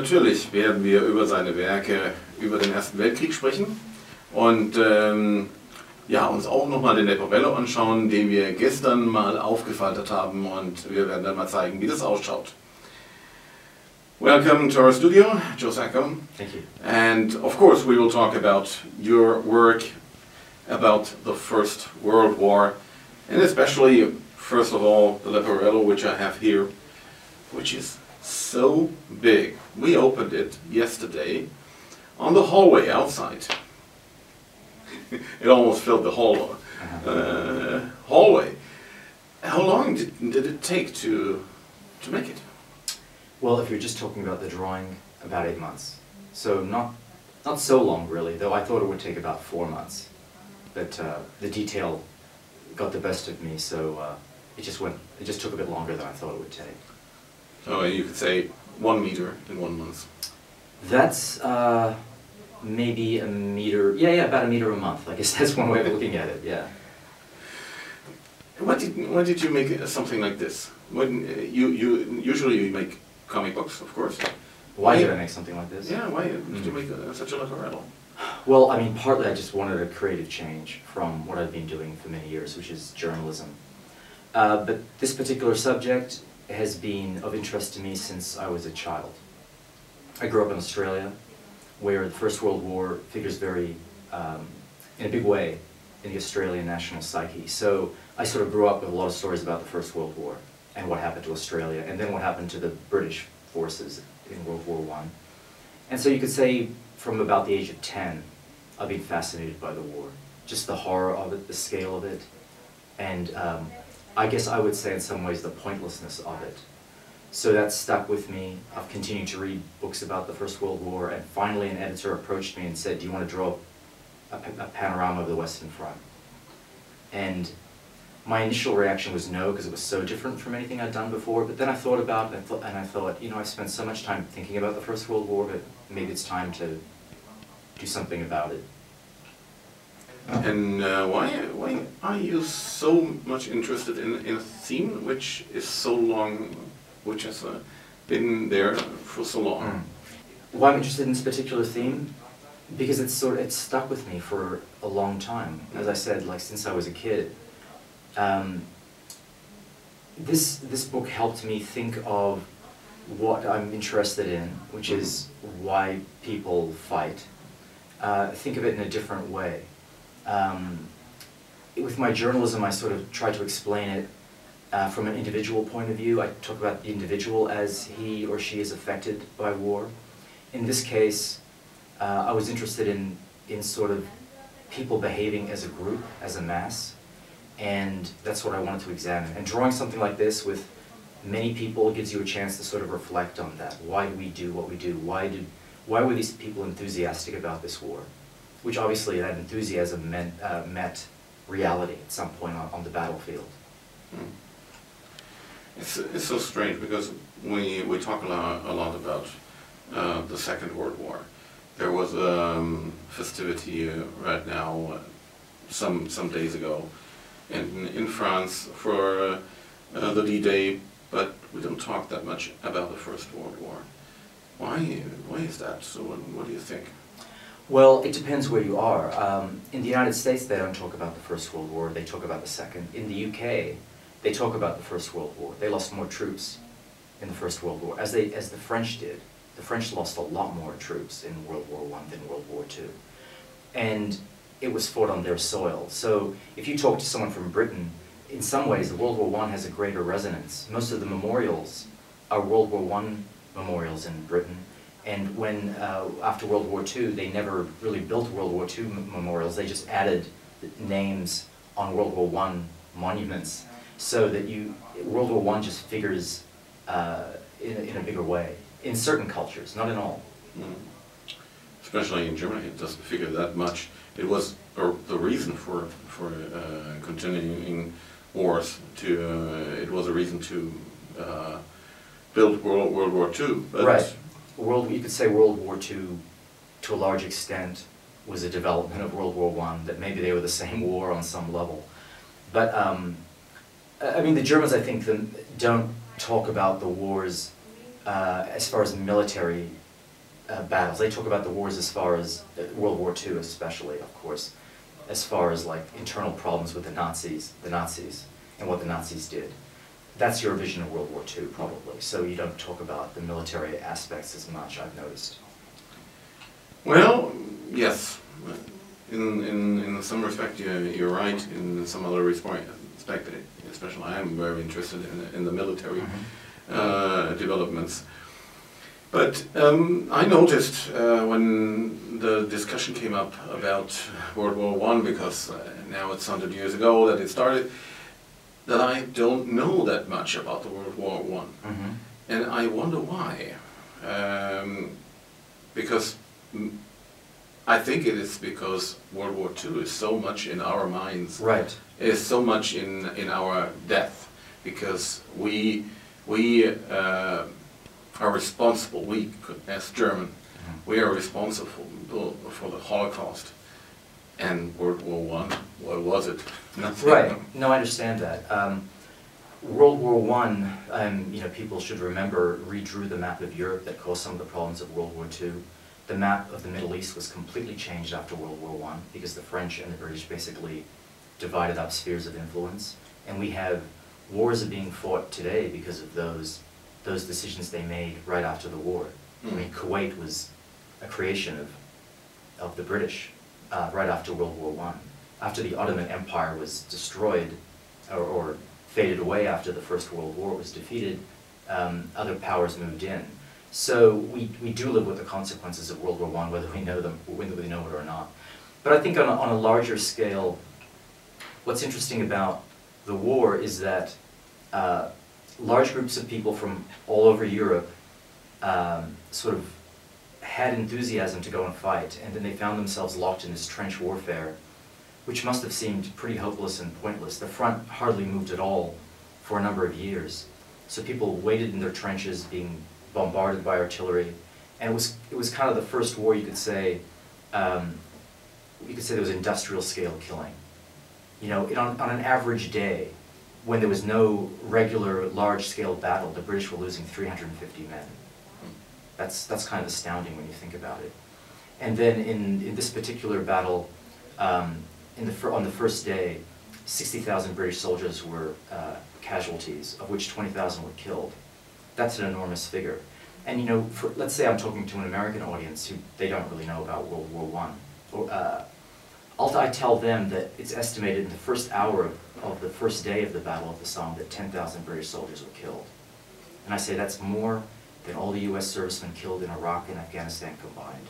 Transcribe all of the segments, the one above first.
natürlich werden wir über seine Werke über den Ersten Weltkrieg sprechen und ähm, ja, uns auch nochmal den Leporello anschauen, den wir gestern mal aufgefaltet haben und wir werden dann mal zeigen, wie das ausschaut. Welcome to our studio, Joe Sacco. Thank you. And of course, we will talk about your work about the First World War, and especially, first of all, the Leporello, which I have here, which is so big. We opened it yesterday on the hallway outside. it almost filled the hall, uh, hallway. How long did, did it take to, to make it? Well, if you're just talking about the drawing, about eight months. So not, not so long really, though I thought it would take about four months. But uh, the detail got the best of me, so uh, it just went, it just took a bit longer than I thought it would take. So you could say one meter in one month. That's uh, maybe a meter, yeah, yeah, about a meter a month. I guess that's one way of looking at it, yeah. Why did, why did you make something like this? When uh, you, you usually you make comic books, of course. Why did I make something like this? Yeah, why did you Mm. make uh, such a Leporello? Well, I mean, partly I just wanted a creative change from what I've been doing for many years, which is journalism. Uh, but this particular subject has been of interest to me since I was a child. I grew up in Australia, where the First World War figures very, um, in a big way, in the Australian national psyche. So I sort of grew up with a lot of stories about the First World War and what happened to Australia, and then what happened to the British forces in World War One. And so you could say from about the age of 10, I've been fascinated by the war. Just the horror of it, the scale of it, and um, I guess I would say in some ways the pointlessness of it. So that stuck with me. I've continued to read books about the First World War, and finally an editor approached me and said, do you want to draw a, a panorama of the Western Front? And my initial reaction was no, because it was so different from anything I'd done before. But then I thought about it, and I thought, and I thought, you know, I spent so much time thinking about the First World War, but maybe it's time to do something about it. And uh, why, why are you so much interested in, in a theme which is so long, which has uh, been there for so long? Mm. Why I'm interested in this particular theme? Because it's sort of, it's stuck with me for a long time. As I said, like since I was a kid. Um, this this book helped me think of what I'm interested in, which is why people fight. Uh, think of it in a different way. Um, with my journalism, I sort of try to explain it uh, from an individual point of view. I talk about the individual as he or she is affected by war. In this case, uh, I was interested in, in sort of people behaving as a group, as a mass, and that's what I wanted to examine. And drawing something like this with many people gives you a chance to sort of reflect on that. Why do we do what we do? Why did, why were these people enthusiastic about this war? Which obviously that enthusiasm meant, uh, met reality at some point on, on the battlefield. Mm. It's, it's so strange because we, we talk a lot, a lot about uh, the Second World War. There was a um, festivity uh, right now, uh, some, some days ago, in, in France for uh, uh, the D-Day, but we don't talk that much about the First World War. Why, why is that? So what, what do you think? Well, it depends where you are. Um, in the United States, they don't talk about the First World War, they talk about the Second. In the UK, they talk about the First World War. They lost more troops in the First World War, as, they, as the French did. The French lost a lot more troops in World War One than World War Two. And it was fought on their soil. So if you talk to someone from Britain, in some ways, the World War One has a greater resonance. Most of the memorials are World War One memorials in Britain. And when, uh, after World War II, they never really built World War II memorials, they just added names on World War I monuments so that you, World War I just figures uh, in, a, in a bigger way. In certain cultures, not in all. Mm. Especially in Germany, it doesn't figure that much. It was uh, the reason for for uh, continuing wars. To uh, it was a reason to uh, build World World War II. But Right. World, you could say World War II, to a large extent, was a development of World War One. That maybe they were the same war on some level, but um, I I mean the Germans, I think, don't talk about the wars uh, as far as military uh, battles. They talk about the wars as far as uh, World War II, especially, of course, as far as like internal problems with the Nazis, the Nazis, and what the Nazis did. That's your vision of World War II, probably. So you don't talk about the military aspects as much. I've noticed. Well, yes. In, in, in some respect, you're, you're right. In some other respect, especially I'm very interested in, in the military uh, developments. But um, I noticed uh, when the discussion came up about World War One, because uh, now it's 100 years ago that it started, that I don't know that much about the World War One, Mhm. and I wonder why. Um, because mm, I think it is because World War Two is so much in our minds Right. is so much in in our death because we we uh, are responsible. We as German, we are responsible for the Holocaust and World War One. What was it? Nothing. Right. No, I understand that. Um, World War One, um, you know, people should remember, redrew the map of Europe that caused some of the problems of World War Two. The map of the Middle East was completely changed after World War One because the French and the British basically divided up spheres of influence, and we have wars are being fought today because of those those decisions they made right after the war. I mean, Mm. Kuwait was a creation of of the British uh, right after World War One. After the Ottoman Empire was destroyed or, or faded away after the First World War was defeated, um, other powers moved in. So we, we do live with the consequences of World War One, whether we know them, whether we know it or not. But I think on a, on a larger scale, what's interesting about the war is that uh, large groups of people from all over Europe um, sort of had enthusiasm to go and fight, and then they found themselves locked in this trench warfare, which must have seemed pretty hopeless and pointless. The front hardly moved at all for a number of years. So people waited in their trenches, being bombarded by artillery, and it was it was kind of the first war you could say um, you could say there was industrial scale killing. You know, it, on, on an average day, when there was no regular large scale battle, the British were losing 350 men. That's, that's kind of astounding when you think about it. And then in, in this particular battle, um, in the, on the first day, 60,000 British soldiers were uh, casualties, of which 20,000 were killed. That's an enormous figure. And you know, for, let's say I'm talking to an American audience who they don't really know about World War One. Or, uh, I'll, I tell them that it's estimated in the first hour of, of the first day of the Battle of the Somme that 10,000 British soldiers were killed. And I say that's more than all the US servicemen killed in Iraq and Afghanistan combined.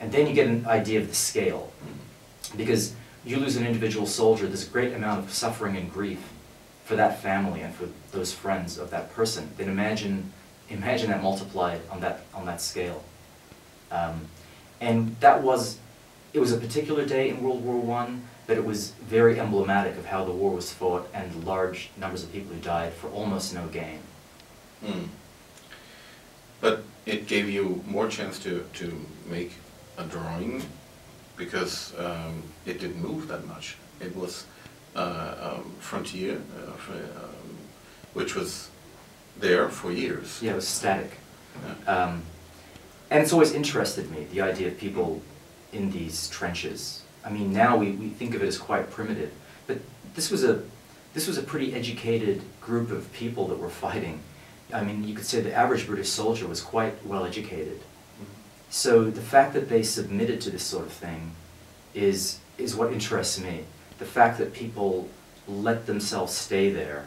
And then you get an idea of the scale. Because you lose an individual soldier, there's a great amount of suffering and grief for that family and for those friends of that person. Then imagine, imagine that multiplied on that, on that scale. Um, and that was, it was a particular day in World War One, but it was very emblematic of how the war was fought and large numbers of people who died for almost no gain. Mm. But it gave you more chance to, to make a drawing because um, it didn't move that much. It was uh, um, frontier, uh, fr- um, which was there for years. Yeah, it was static. Yeah. Um, and it's always interested me, the idea of people in these trenches. I mean, now we, we think of it as quite primitive, but this was a this was a pretty educated group of people that were fighting. I mean, you could say the average British soldier was quite well educated. So the fact that they submitted to this sort of thing is is what interests me. The fact that people let themselves stay there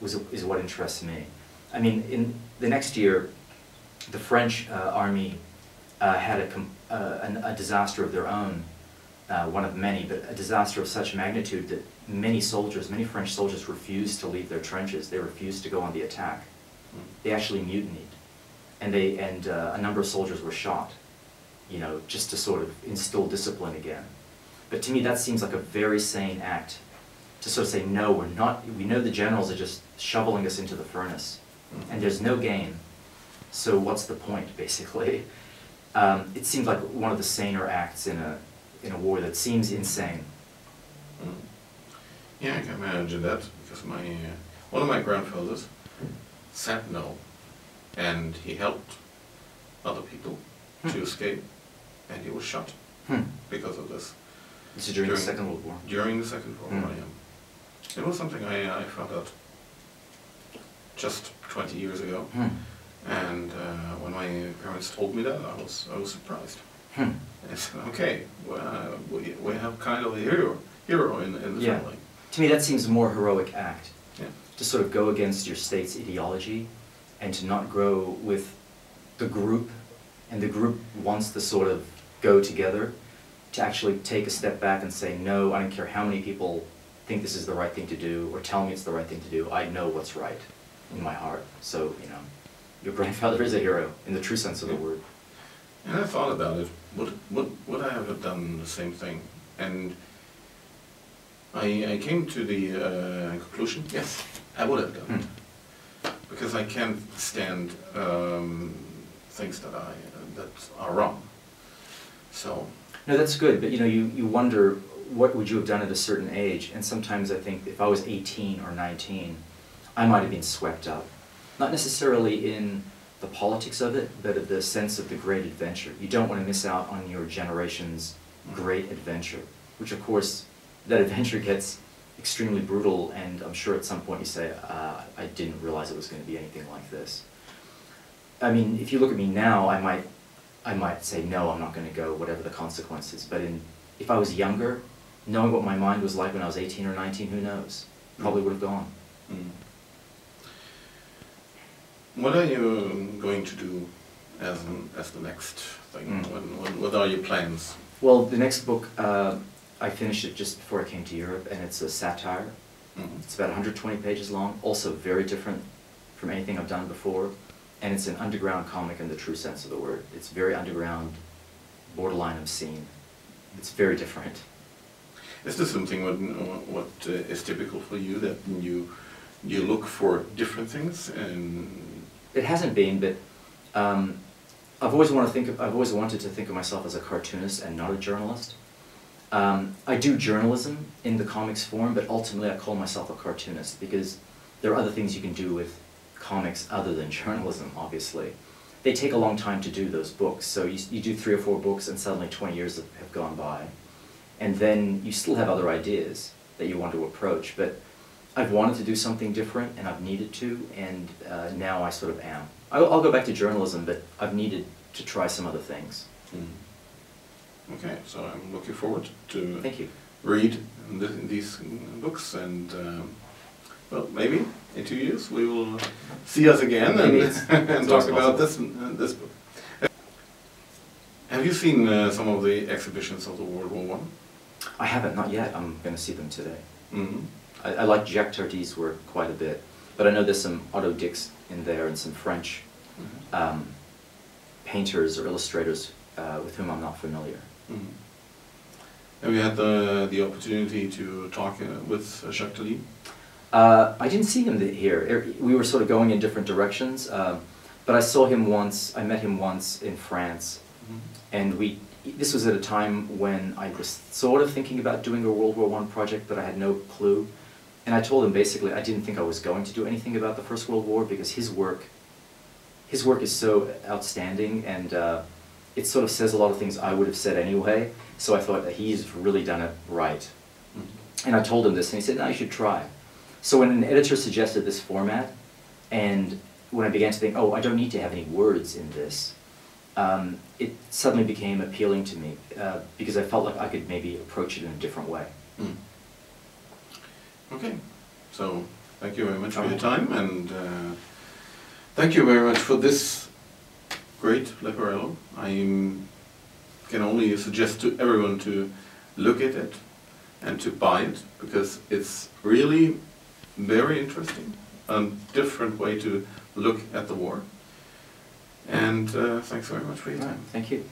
was is what interests me. I mean, in the next year, the French uh, army uh, had a, com- uh, an, a disaster of their own, uh, one of many, but a disaster of such magnitude that many soldiers, many French soldiers refused to leave their trenches. They refused to go on the attack. They actually mutinied. And, they, and uh, a number of soldiers were shot, you know, just to sort of instill discipline again. But to me, that seems like a very sane act to sort of say, no, we're not, we know the generals are just shoveling us into the furnace, and there's no gain. So what's the point, basically? Um, it seems like one of the saner acts in a, in a war that seems insane. Mm. Yeah, I can imagine that because my uh, one of my grandfathers no and he helped other people Hmm. to escape, and he was shot Hmm. because of this This is during, the Second World War. during the Second World War. Hmm. yeah. It was something I, I found out just 20 years ago, Hmm. and uh, when my parents told me that, I was I was surprised. Hmm. I said, okay, well, uh, we, we have kind of a hero hero in, in the Yeah. family. To me, that seems a more heroic act. Yeah. To sort of go against your state's ideology and to not grow with the group, and the group wants to sort of go together, to actually take a step back and say, no, I don't care how many people think this is the right thing to do or tell me it's the right thing to do, I know what's right in my heart. So, you know, your grandfather is a hero in the true sense of the word. And I thought about it. Would would would I have done the same thing? And I I came to the uh, conclusion. Yes, I would have done it because I can't stand um, things that I that are wrong. So No, that's good, but you know, you, you wonder what would you have done at a certain age, and sometimes I think if I was 18 or 19, I might have been swept up. Not necessarily in the politics of it, but of the sense of the great adventure. You don't want to miss out on your generation's great adventure, which of course, that adventure gets extremely brutal, and I'm sure at some point you say, uh, I didn't realize it was going to be anything like this. I mean, if you look at me now, I might, I might say, no, I'm not going to go, whatever the consequences. But in, if I was younger, knowing what my mind was like when I was 18 or 19, who knows? Probably would have gone. mm. what are you going to do as an, as the next thing? Mm. When, what are your plans? Well, the next book, uh, I finished it just before I came to Europe, and it's a satire. Mhm. It's about 120 pages long, also very different from anything I've done before. And it's an underground comic in the true sense of the word. It's very underground, borderline obscene. It's very different. Is this something what, what uh, is typical for you that you you look for different things and It hasn't been, but um, I've always wanted to think. Of, I've always wanted to think of myself as a cartoonist and not a journalist. Um, I do journalism in the comics form, but ultimately I call myself a cartoonist because there are other things you can do with comics other than journalism. Obviously, they take a long time to do those books. So you, you do three or four books, and suddenly twenty years have, have gone by, and then you still have other ideas that you want to approach, but. I've wanted to do something different, and I've needed to, and uh, now I sort of am. I'll, I'll go back to journalism, but I've needed to try some other things. Mm. Okay, so I'm looking forward to Thank you. read th- these books and um, well, maybe in two years we will see us again Maybe and, it's- and it's talk about this uh, this book. Have you seen uh, some of the exhibitions of the World War One? I haven't, not yet. I'm going to see them today. Mm-hmm. I, I like Jacques Tardi's work quite a bit, but I know there's some Otto Dix in there and some French um, painters or illustrators uh, with whom I'm not familiar. Mm-hmm. Have you had the the opportunity to talk uh, with uh, Jacques Tardi? Uh, I didn't see him here. Er- We were sort of going in different directions, um, but I saw him once. I met him once in France, and we. This was at a time when I was sort of thinking about doing a World War One project, but I had no clue. And I told him basically I didn't think I was going to do anything about the First World War because his work, his work is so outstanding, and uh, it sort of says a lot of things I would have said anyway. So I thought that he's really done it right. Mhm. And I told him this, and he said, no, you should try. So when an editor suggested this format, and when I began to think, oh, I don't need to have any words in this, um, it suddenly became appealing to me uh, because I felt like I could maybe approach it in a different way. Mm. Okay, so thank you very much for your time and uh, thank you very much for this great Leporello. I can only suggest to everyone to look at it and to buy it because it's really very interesting, a different way to look at the war. And uh, thanks very much for your time. Thank you.